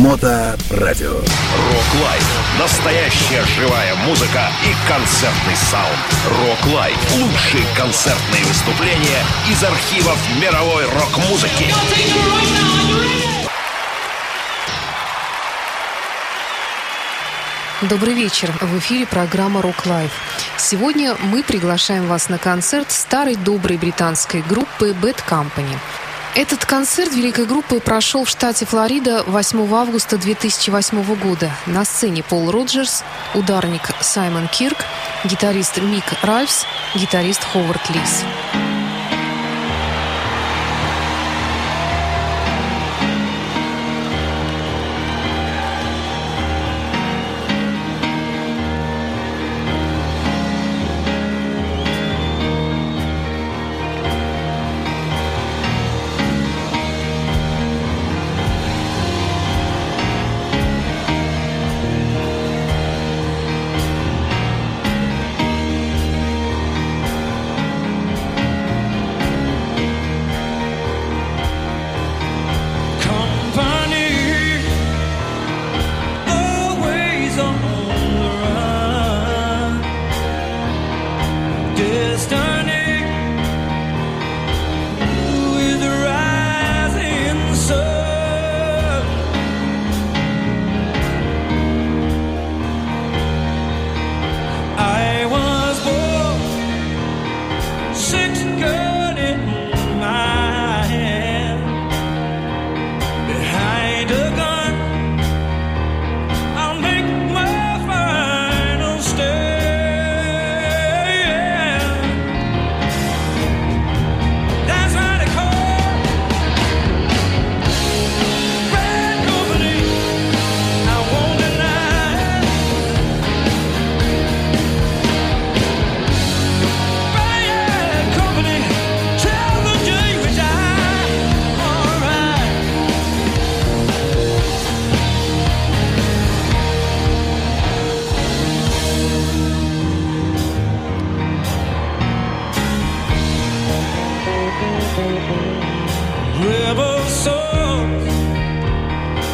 Моторадио. Рок-лайф. Настоящая живая музыка и концертный саунд. Рок-лайф. Лучшие концертные выступления из архивов мировой рок-музыки. Добрый вечер. В эфире программа «Рок Лайф». Сегодня мы приглашаем вас на концерт старой доброй британской группы Bad Company. Этот концерт великой группы прошел в штате Флорида 8 августа 2008 года. На сцене Пол Роджерс, ударник Саймон Кирк, гитарист Мик Ральфс, гитарист Ховард Лис.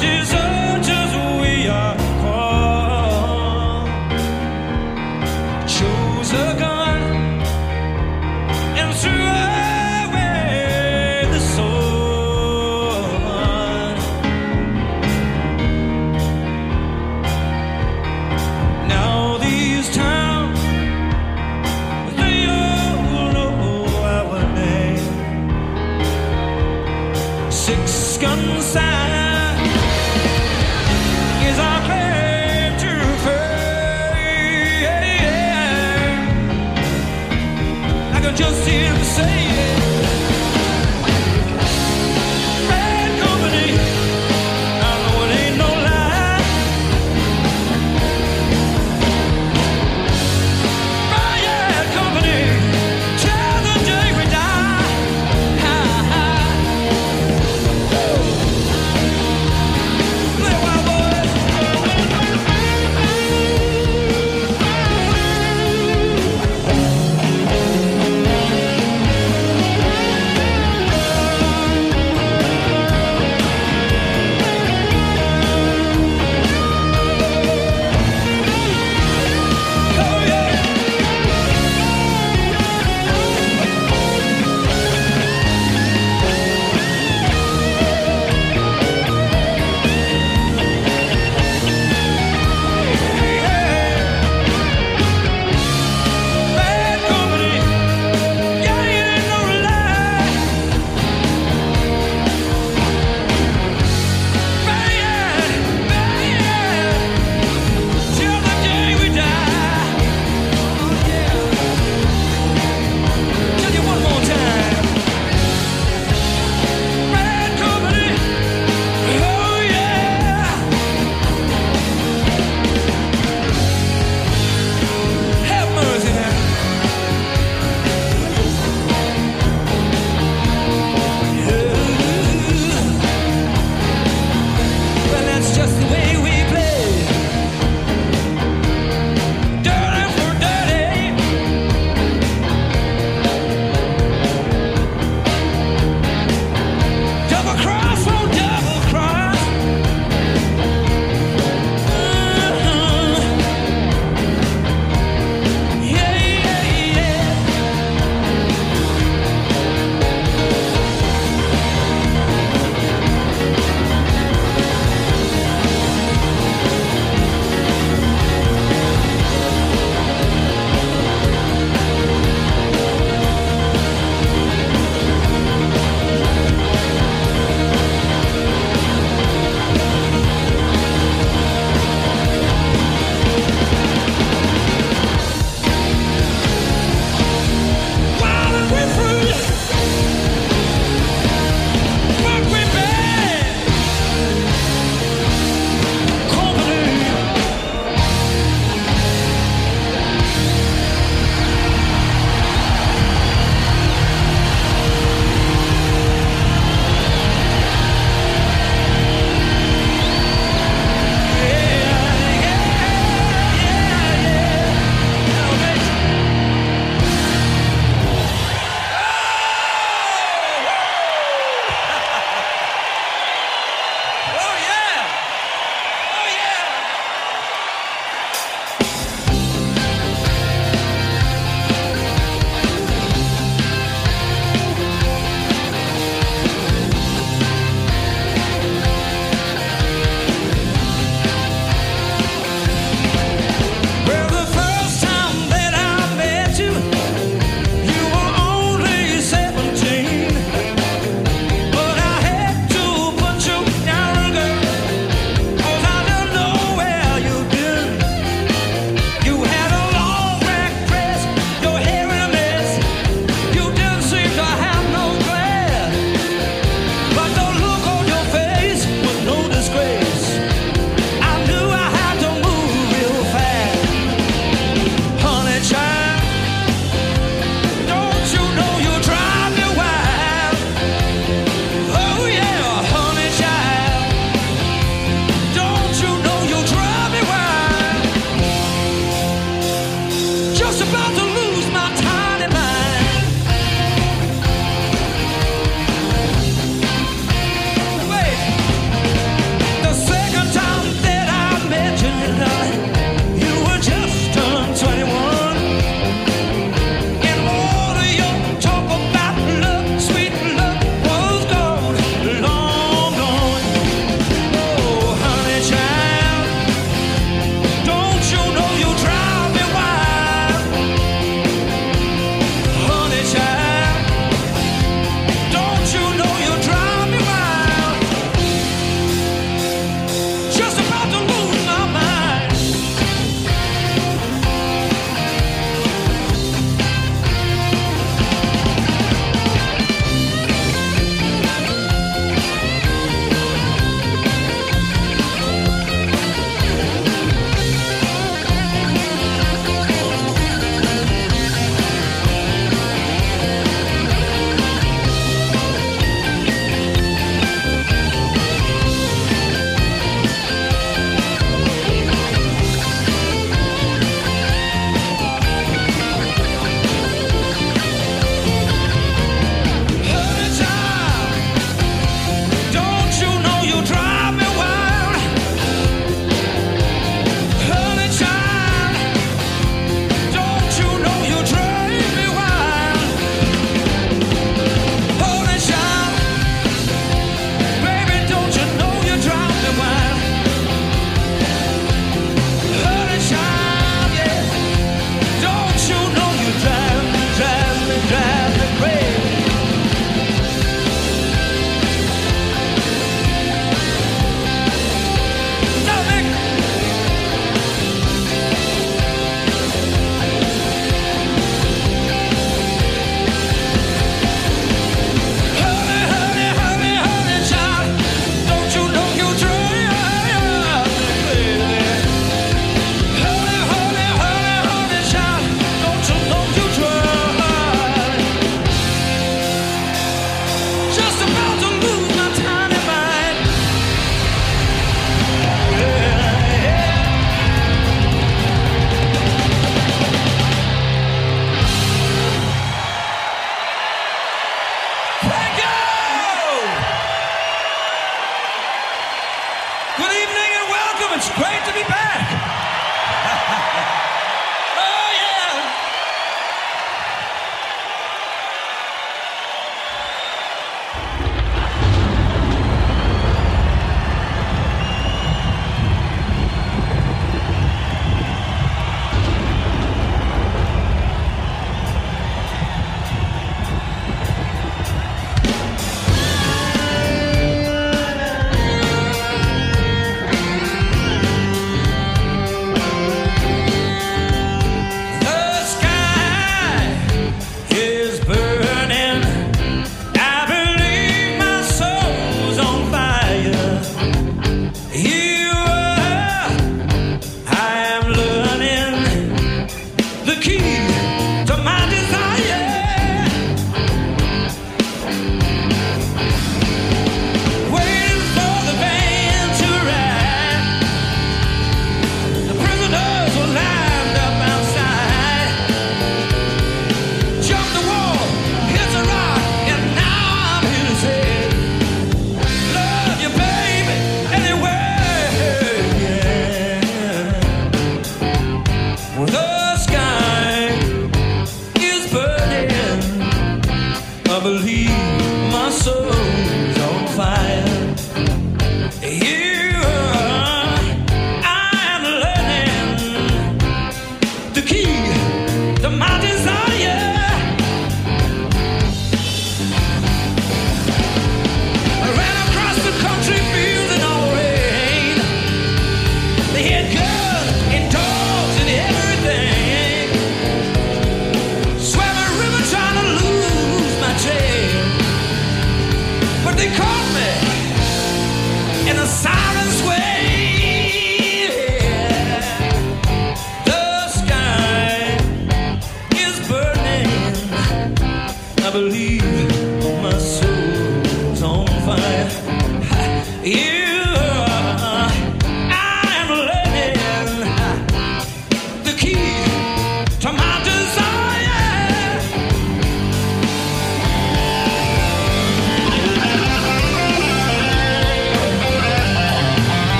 deserve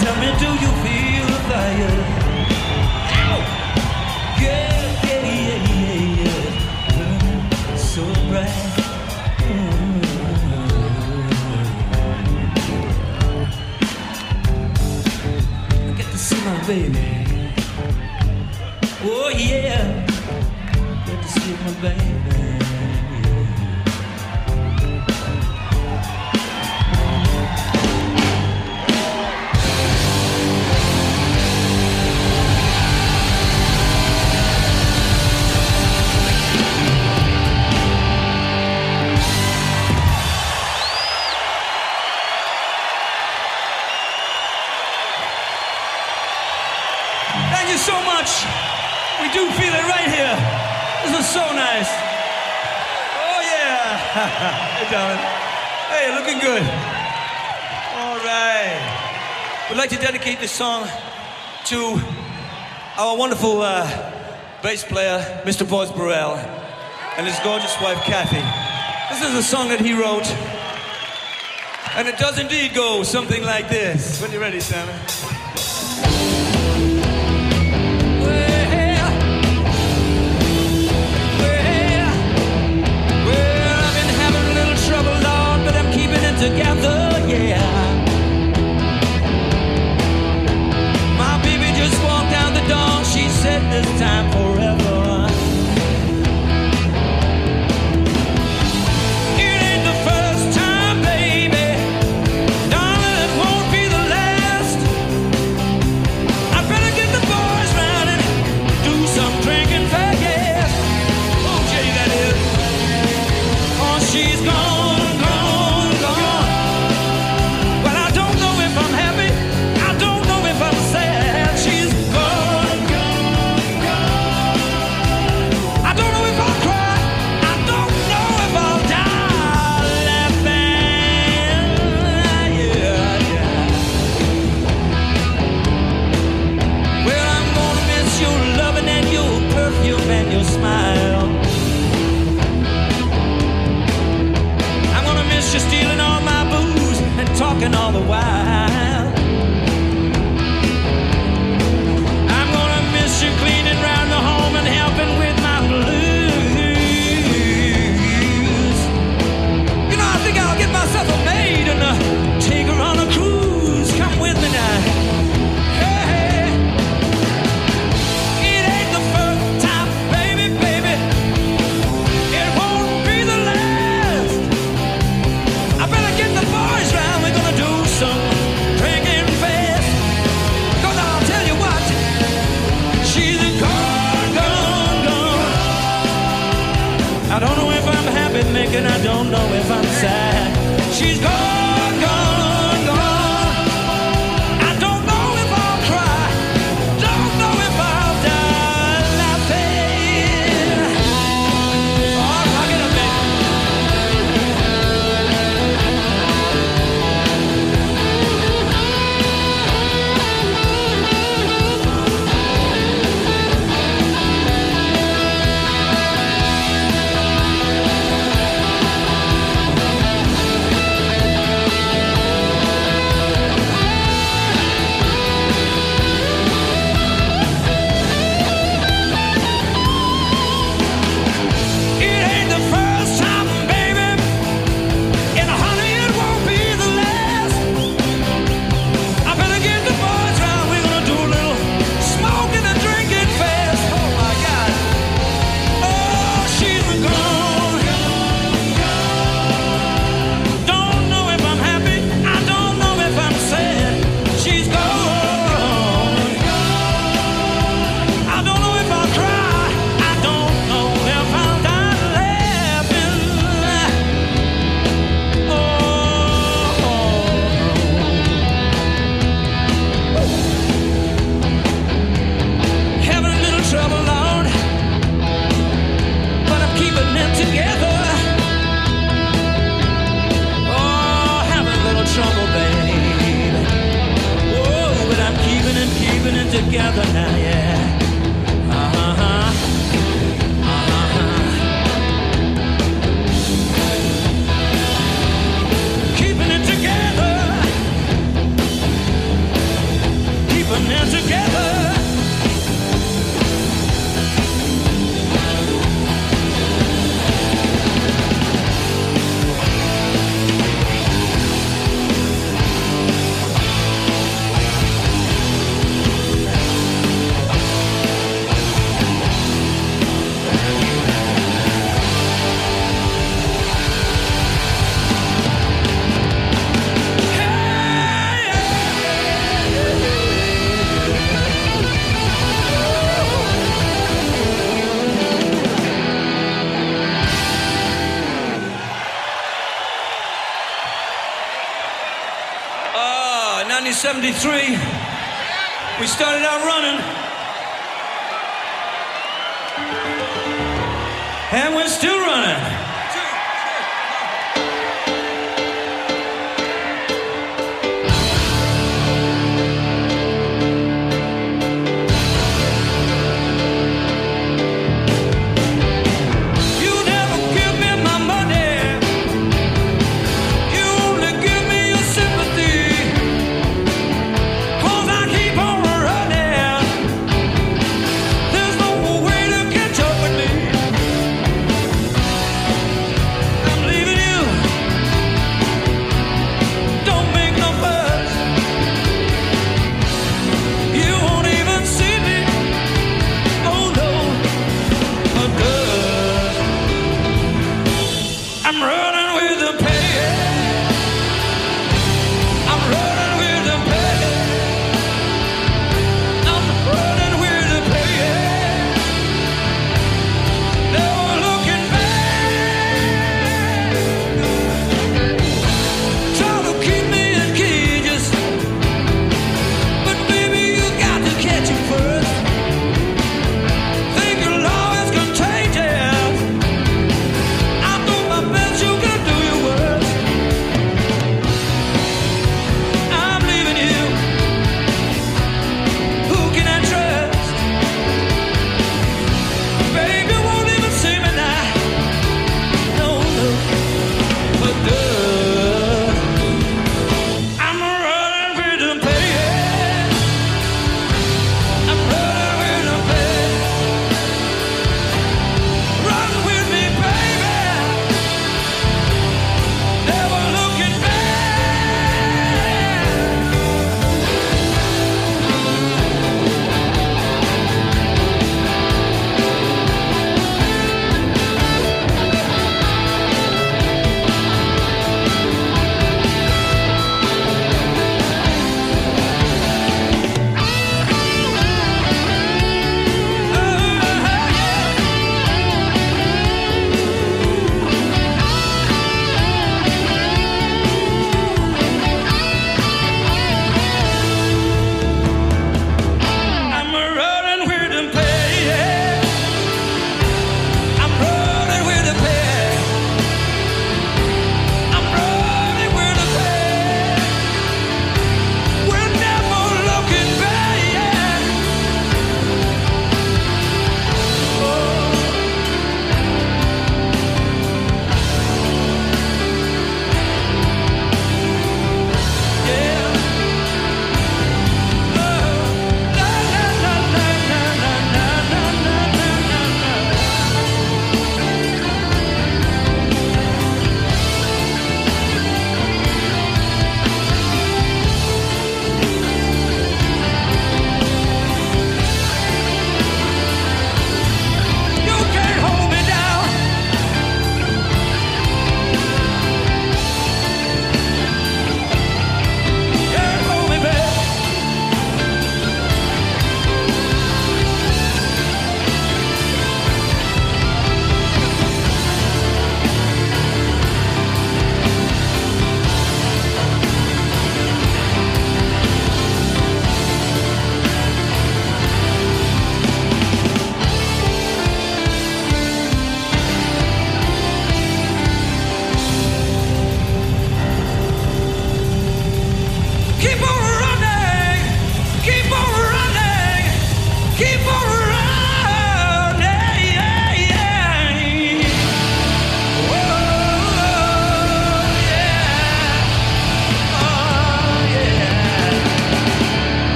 Tell me, do you feel the fire? Yeah, yeah, yeah, yeah, yeah. So bright. I get to see my baby. Oh yeah, get to see my baby. hey, darling. Hey, looking good. All right. We'd like to dedicate this song to our wonderful uh, bass player, Mr. Boz Burrell, and his gorgeous wife, Kathy. This is a song that he wrote, and it does indeed go something like this. When you're ready, Simon. together, yeah. My baby just walked out the door. She said, "This time for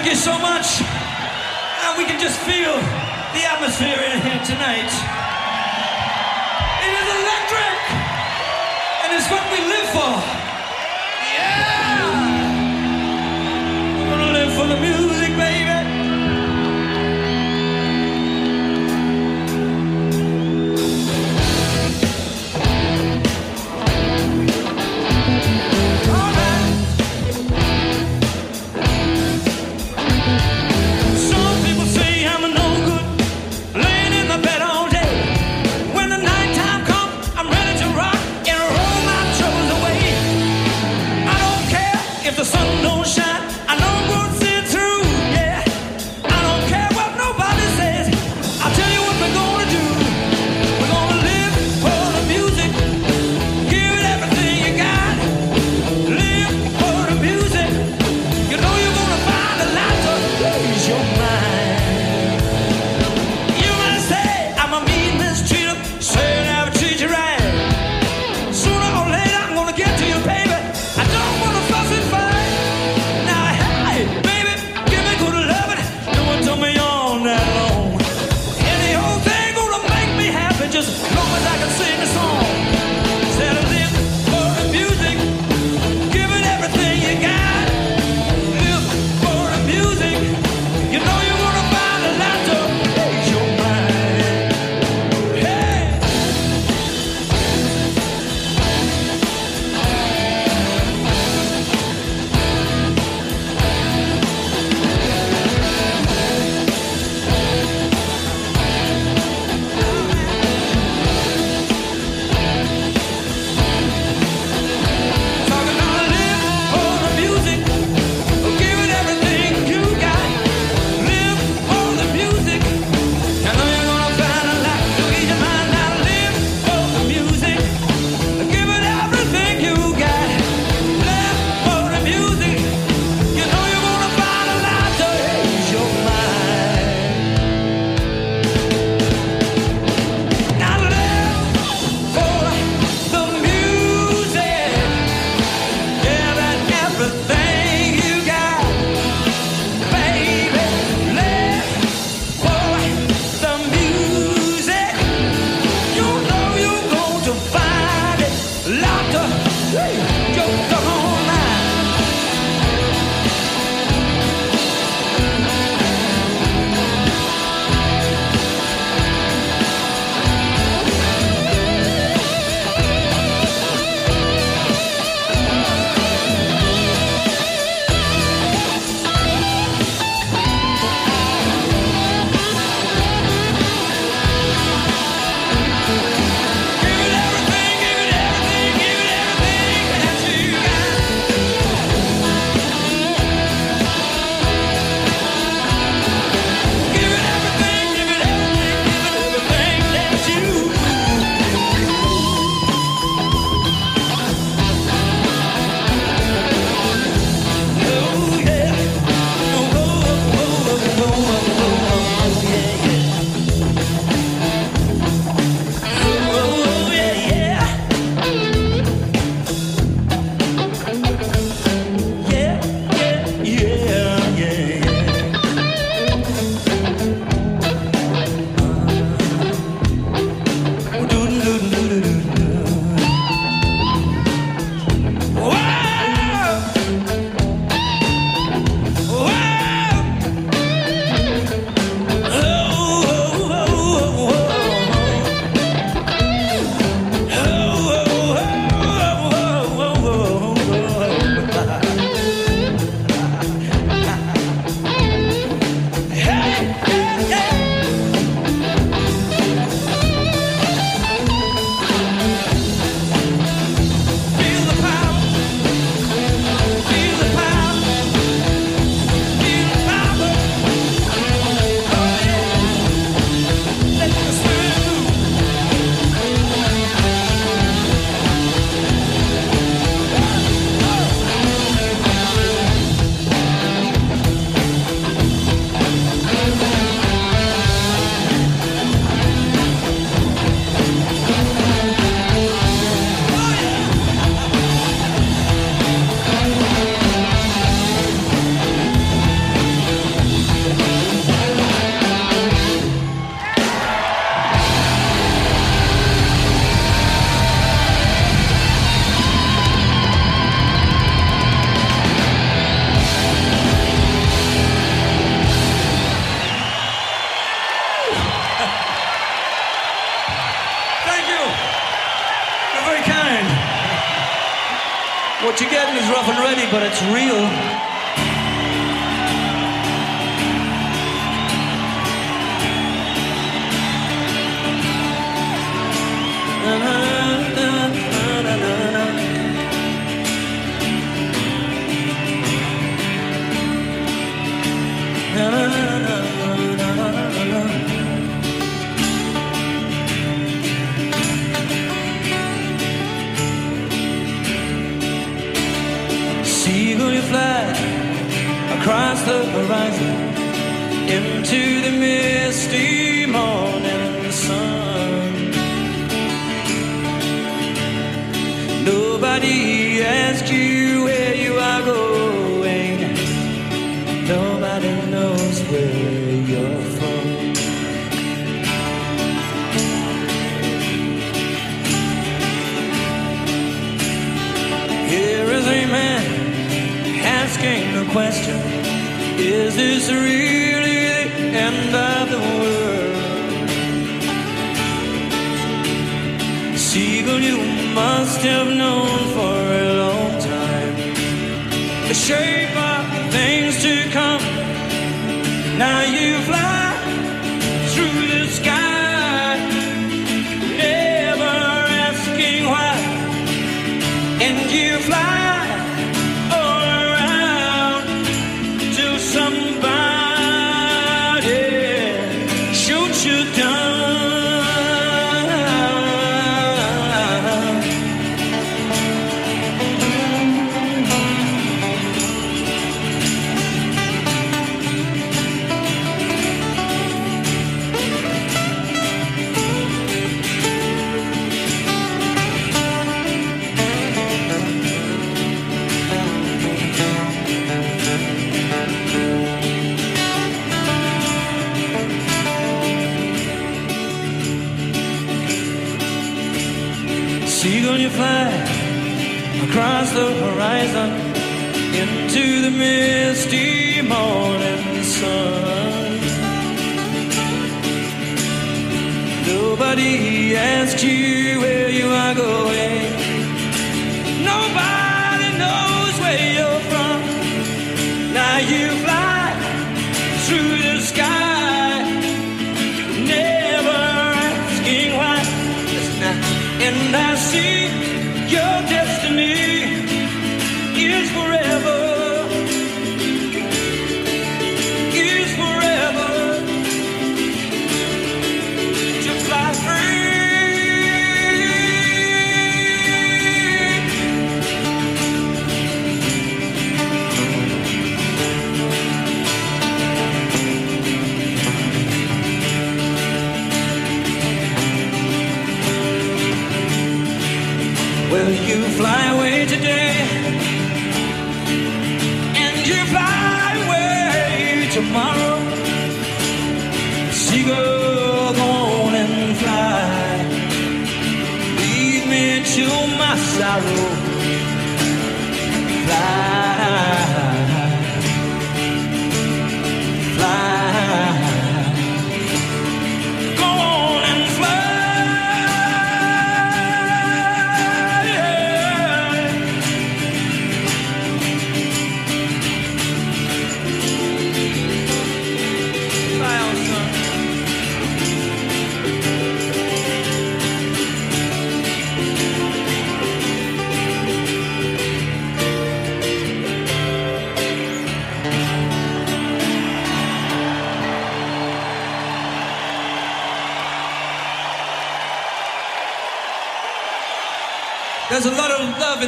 Thank you so much. And we can just feel the atmosphere in here tonight. It is electric, and it's what we live for. across the horizon into the misty morning sun. Nobody asks you where you are going. narrow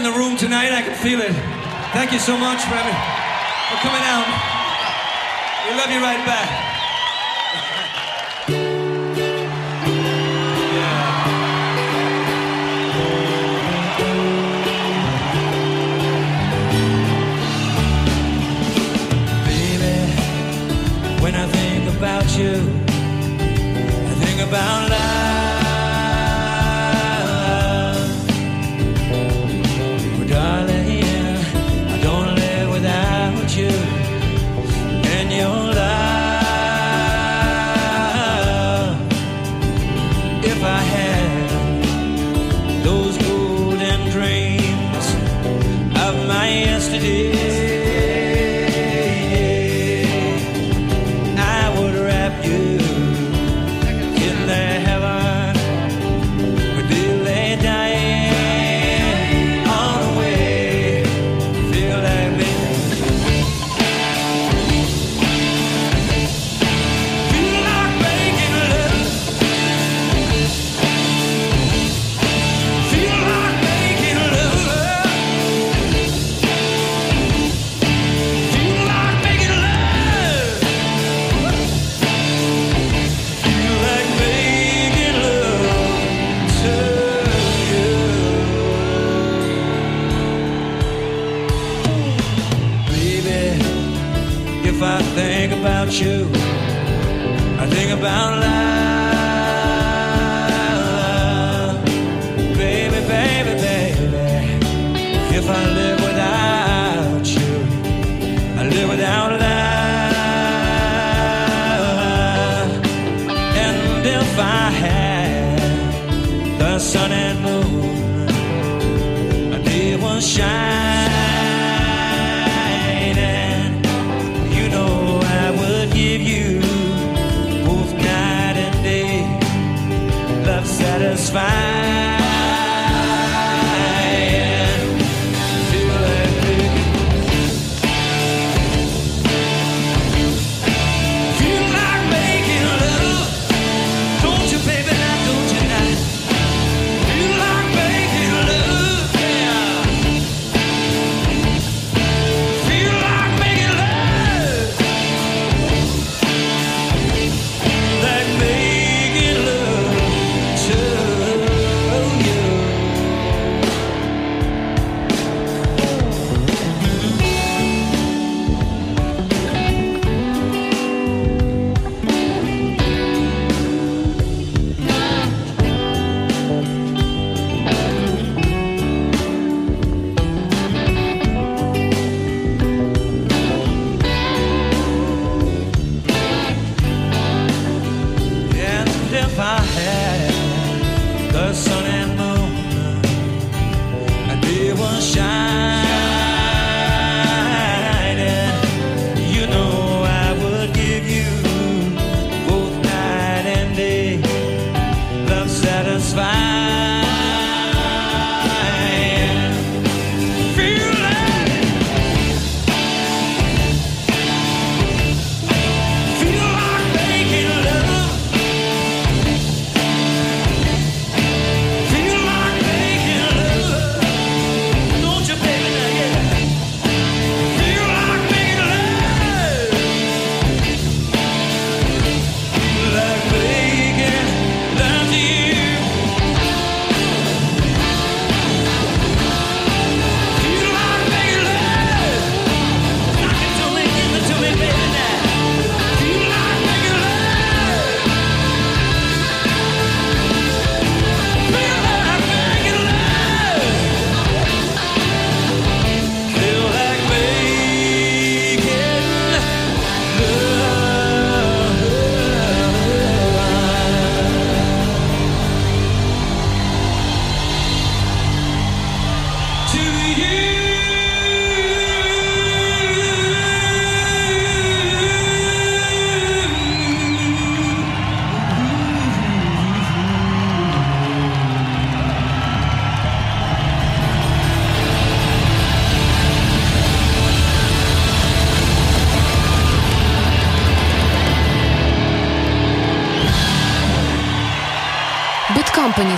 in the room tonight. I can feel it. Thank you so much for, having, for coming out. We love you right back. about you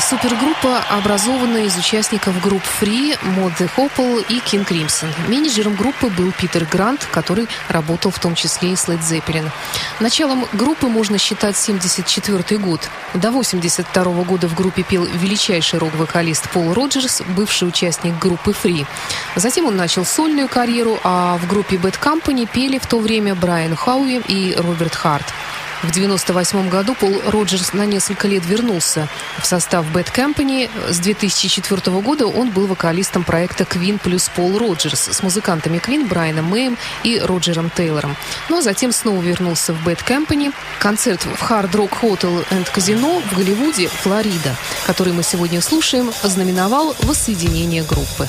супергруппа, образованная из участников групп Free, Mod the Hopple и King Crimson. Менеджером группы был Питер Грант, который работал в том числе и с Led Zeppelin. Началом группы можно считать 1974 год. До 1982 года в группе пел величайший рок-вокалист Пол Роджерс, бывший участник группы Free. Затем он начал сольную карьеру, а в группе Bad Company пели в то время Брайан Хауи и Роберт Харт. В 1998 году Пол Роджерс на несколько лет вернулся в состав Bad Company. С 2004 года он был вокалистом проекта Queen плюс Пол Роджерс с музыкантами Queen Брайаном Мэем и Роджером Тейлором. Но затем снова вернулся в Bad Company. Концерт в Hard Rock Hotel and Casino в Голливуде, Флорида, который мы сегодня слушаем, ознаменовал воссоединение группы.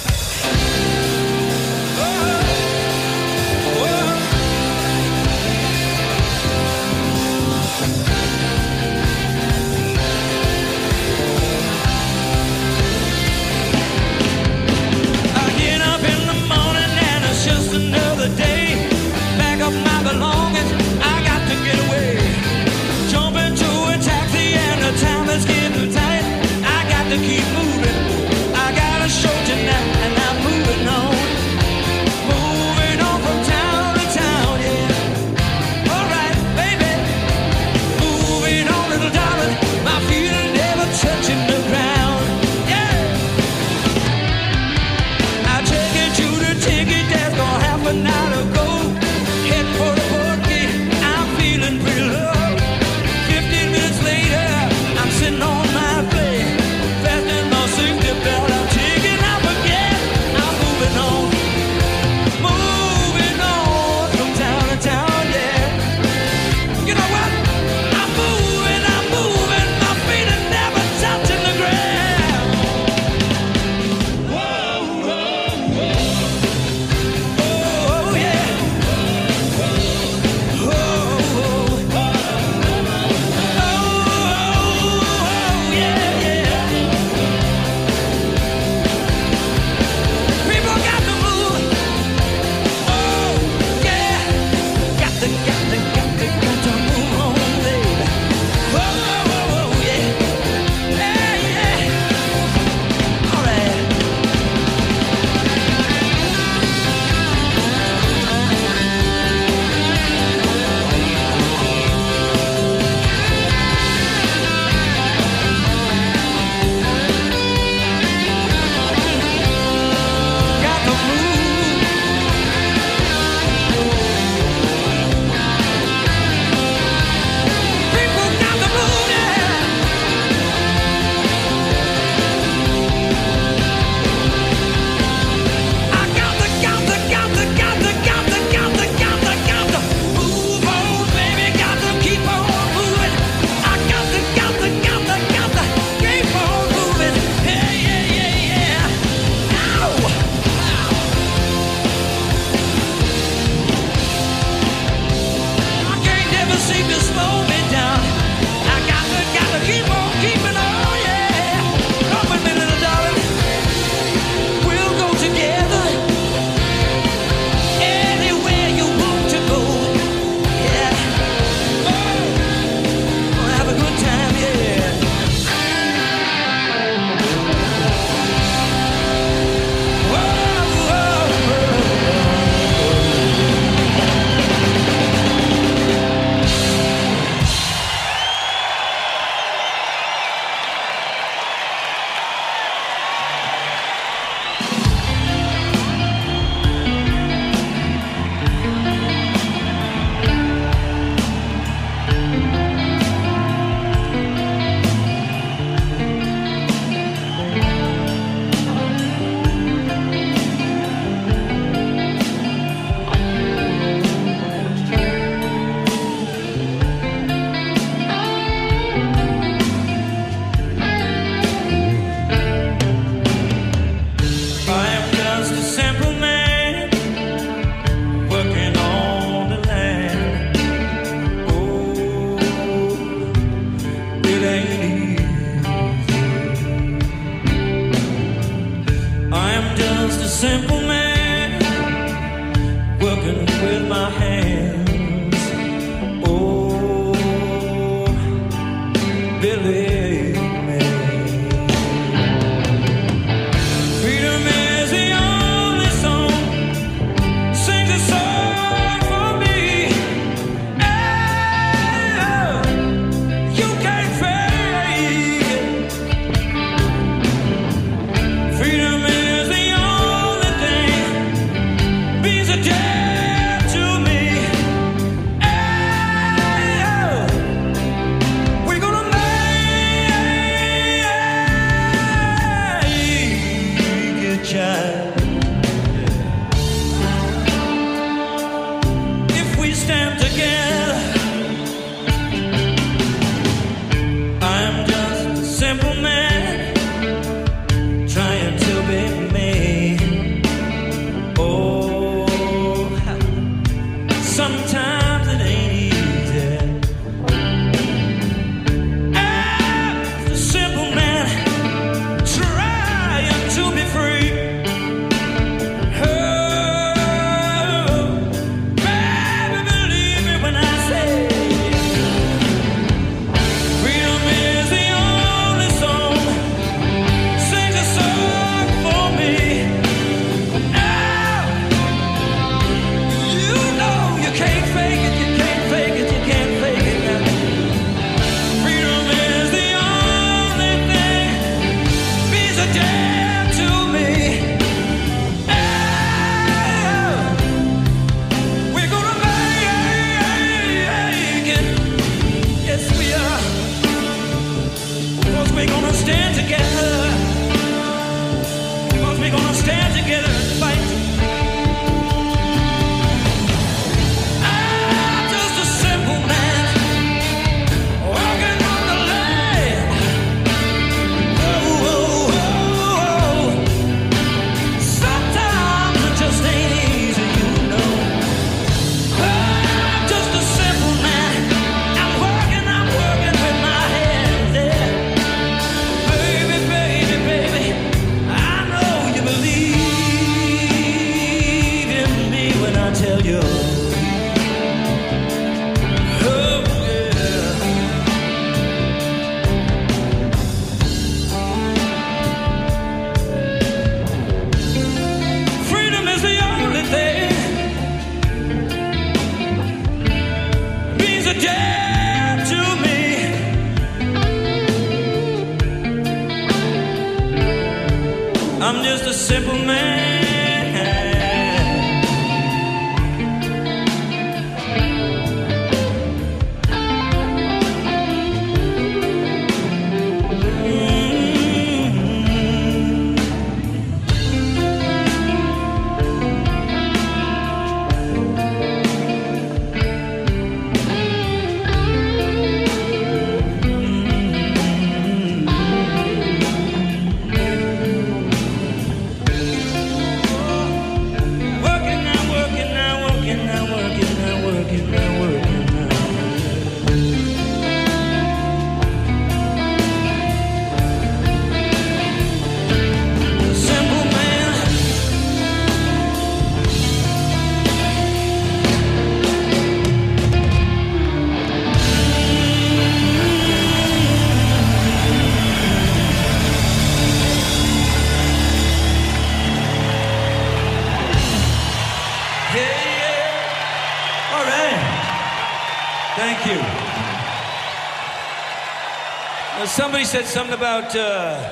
Said something about uh,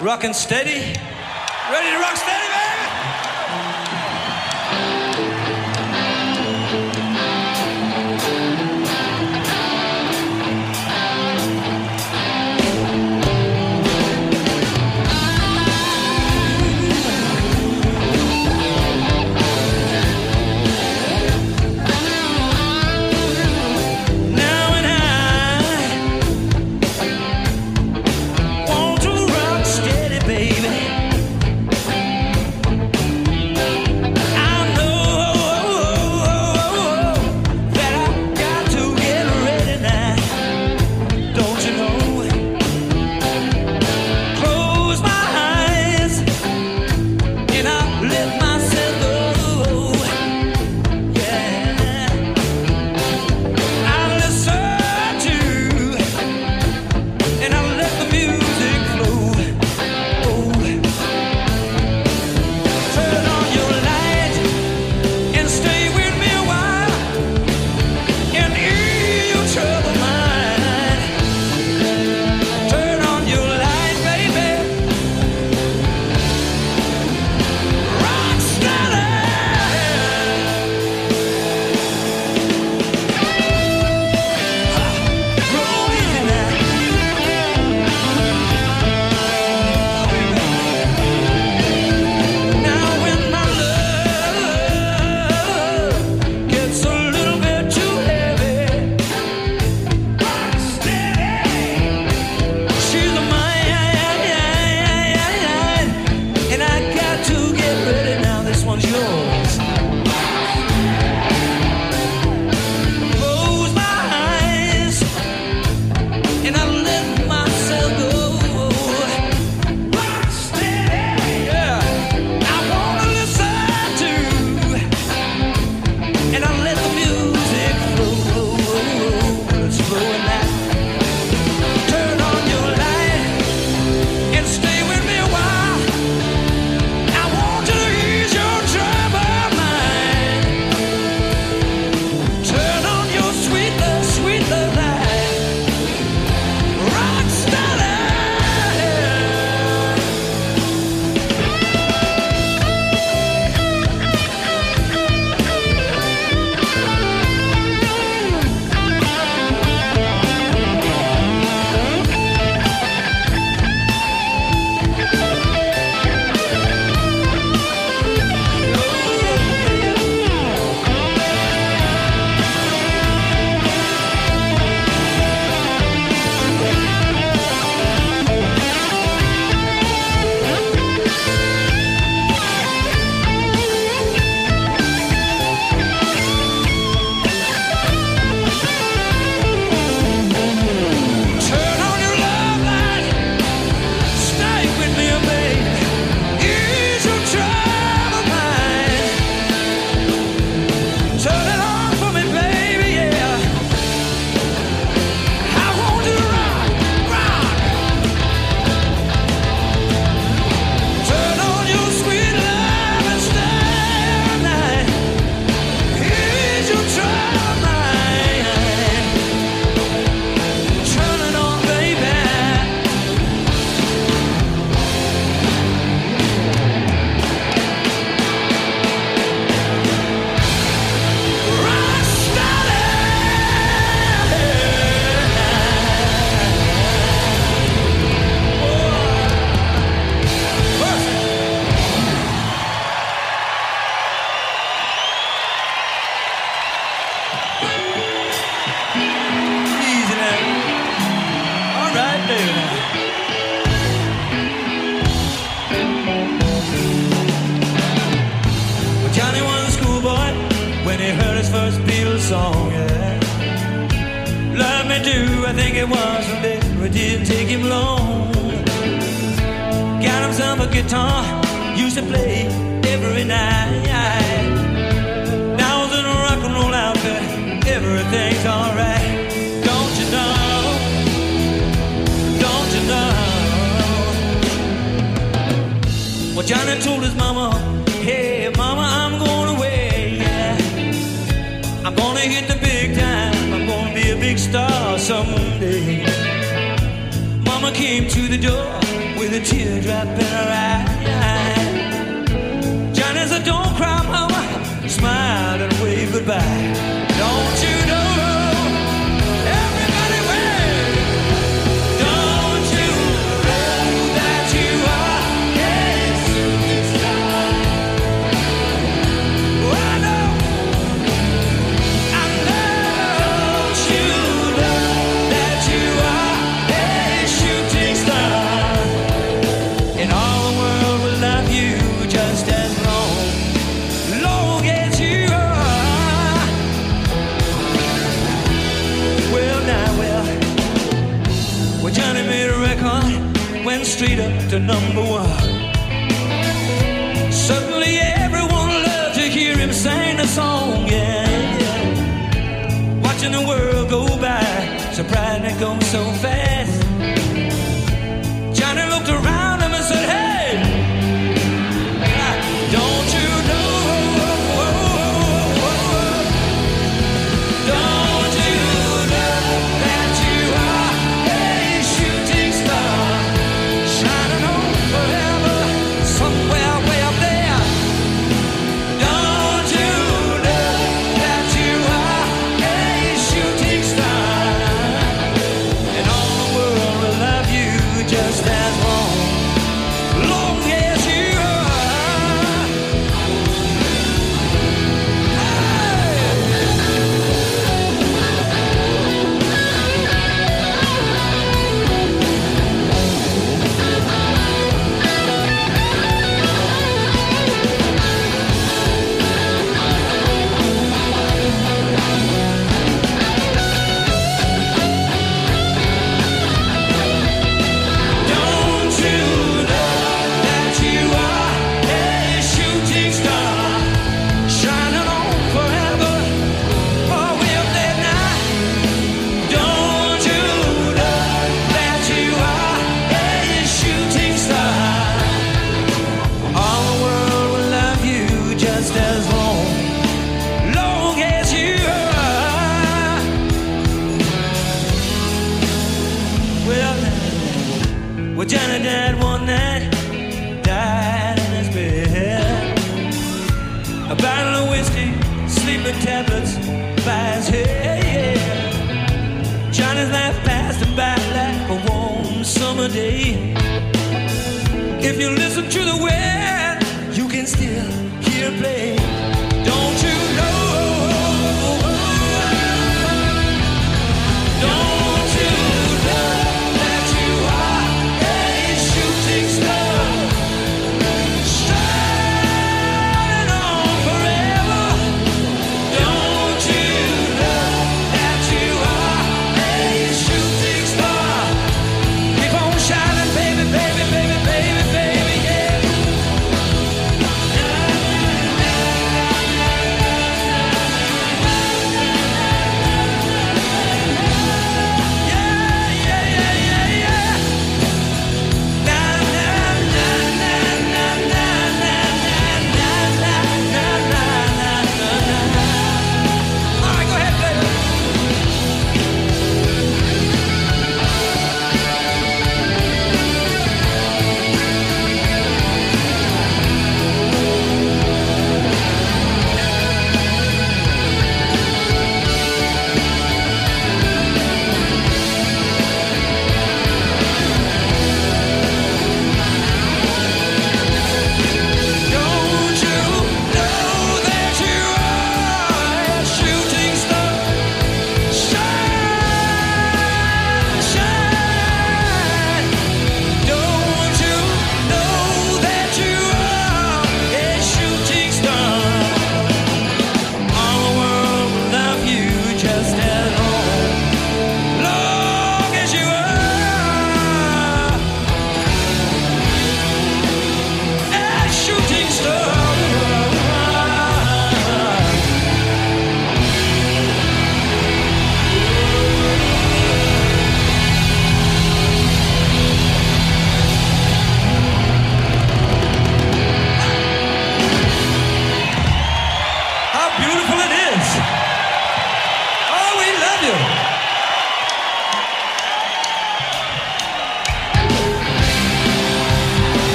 rockin' steady.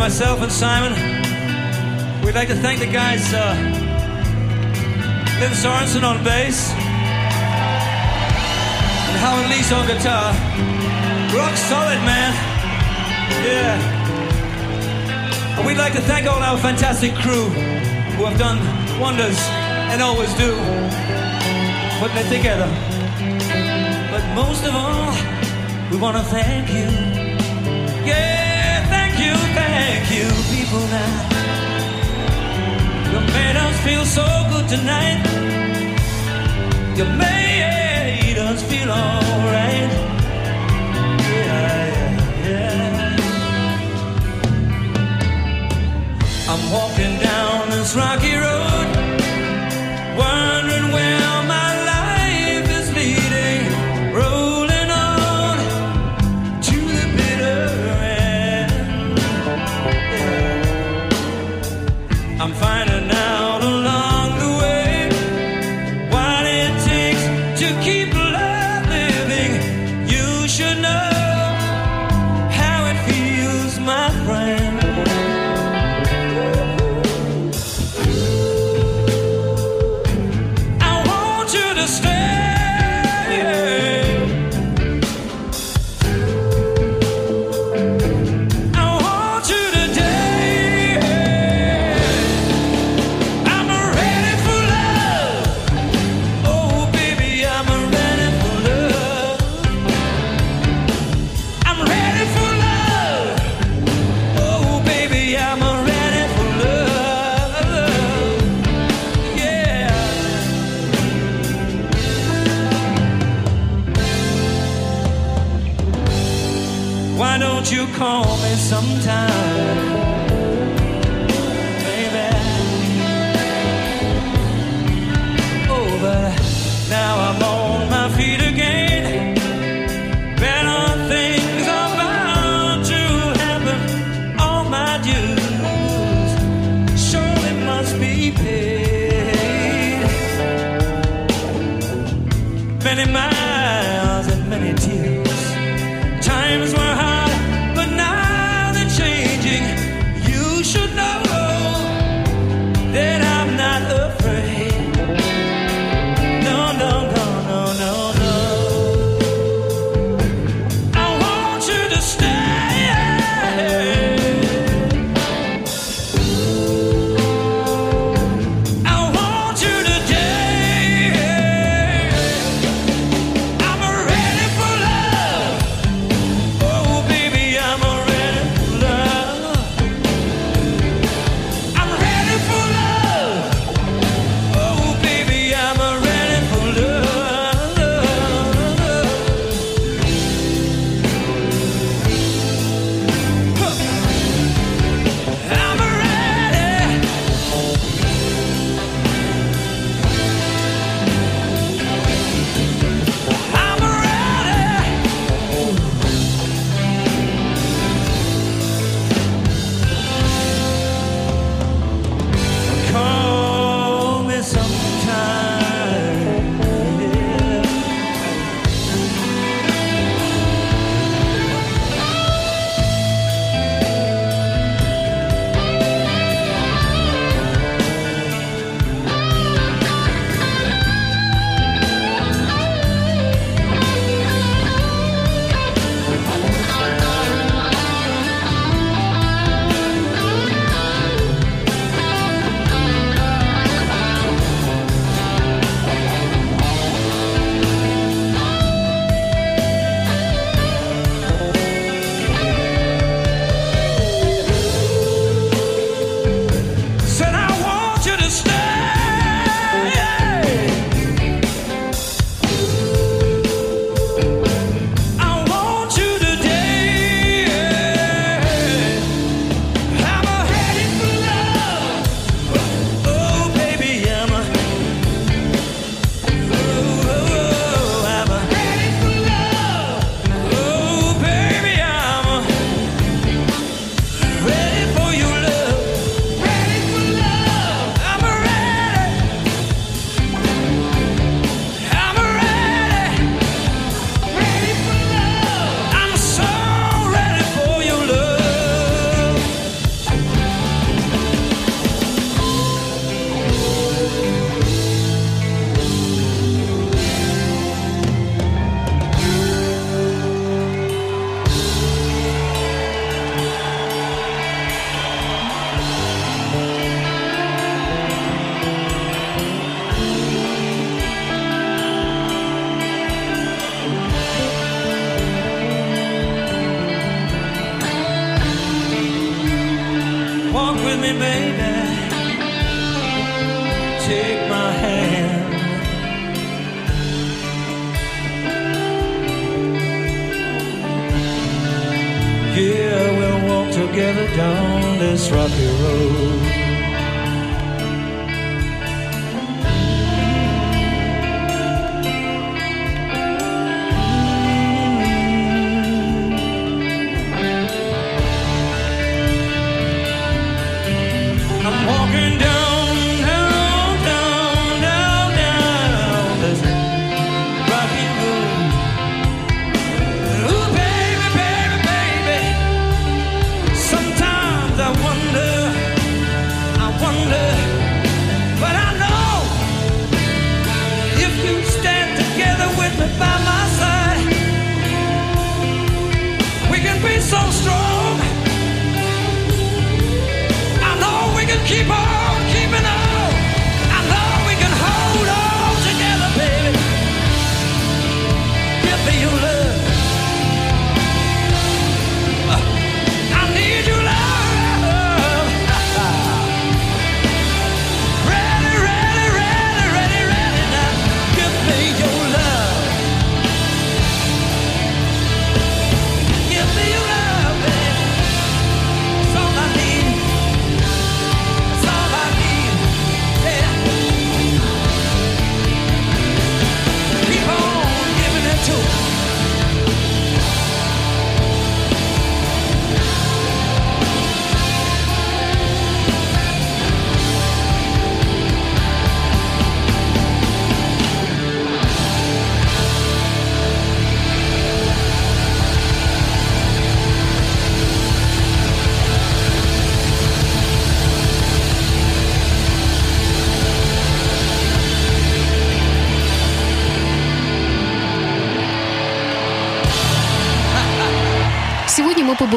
myself and Simon. We'd like to thank the guys uh, Lynn Sorensen on bass and Howard Leese on guitar. Rock solid, man. Yeah. And we'd like to thank all our fantastic crew who have done wonders and always do putting it together. But most of all, we want to thank you. you people now. You made us feel so good tonight. You made us feel alright. Yeah, yeah, yeah. I'm walking down this rocky road, wondering where.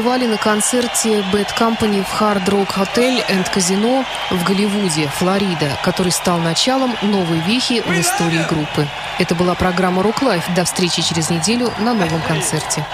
побывали на концерте Bad Company в Hard Rock Hotel and Casino в Голливуде, Флорида, который стал началом новой вехи в истории группы. Это была программа «Рок Лайф». До встречи через неделю на новом концерте.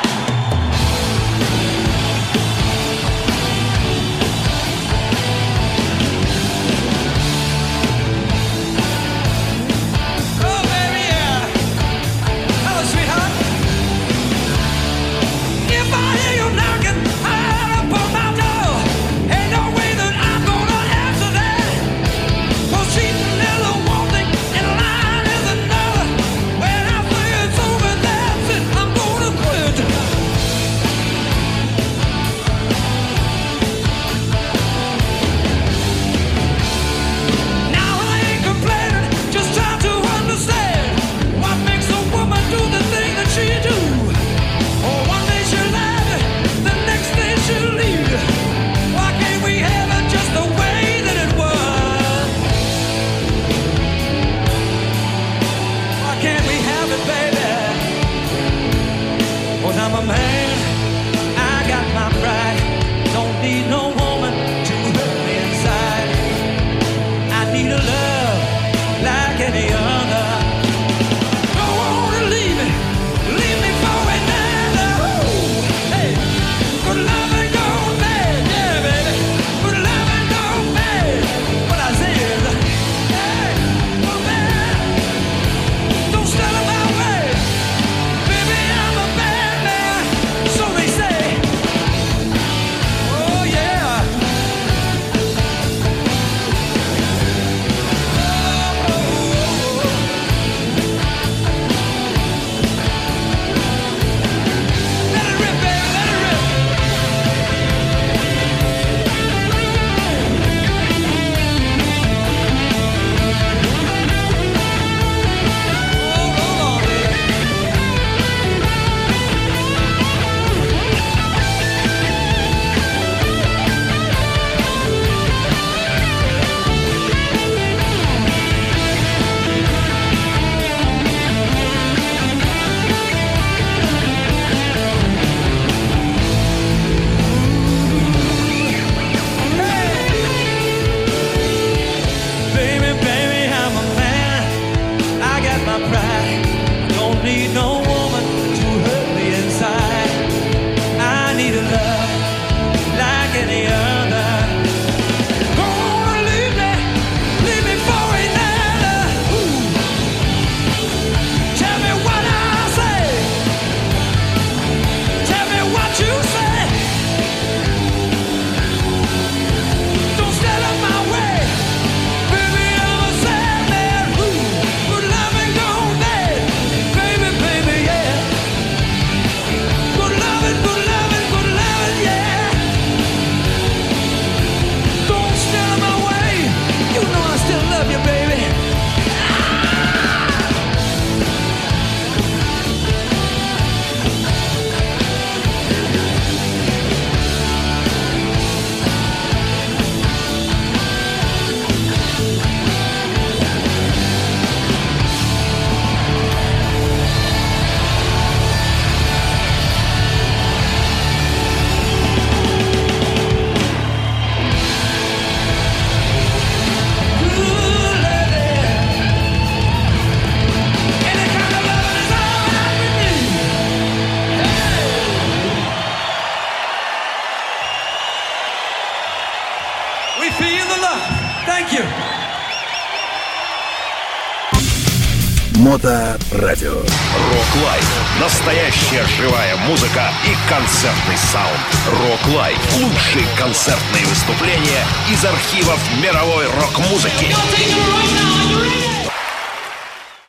Моторадио. Рок-лайф. Настоящая живая музыка и концертный саунд. Рок-лайф. Лучшие концертные выступления из архивов мировой рок-музыки.